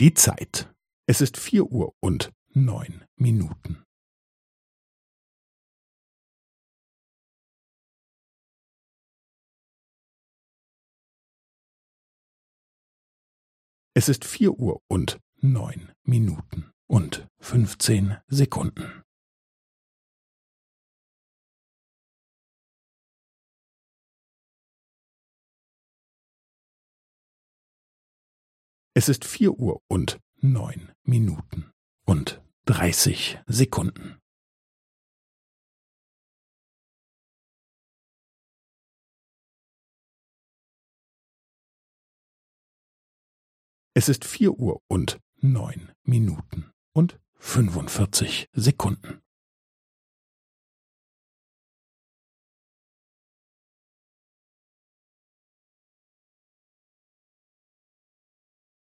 Die Zeit. Es ist vier Uhr und neun Minuten. Es ist vier Uhr und neun Minuten und fünfzehn Sekunden. Es ist vier Uhr und neun Minuten und dreißig Sekunden. Es ist vier Uhr und neun Minuten und fünfundvierzig Sekunden.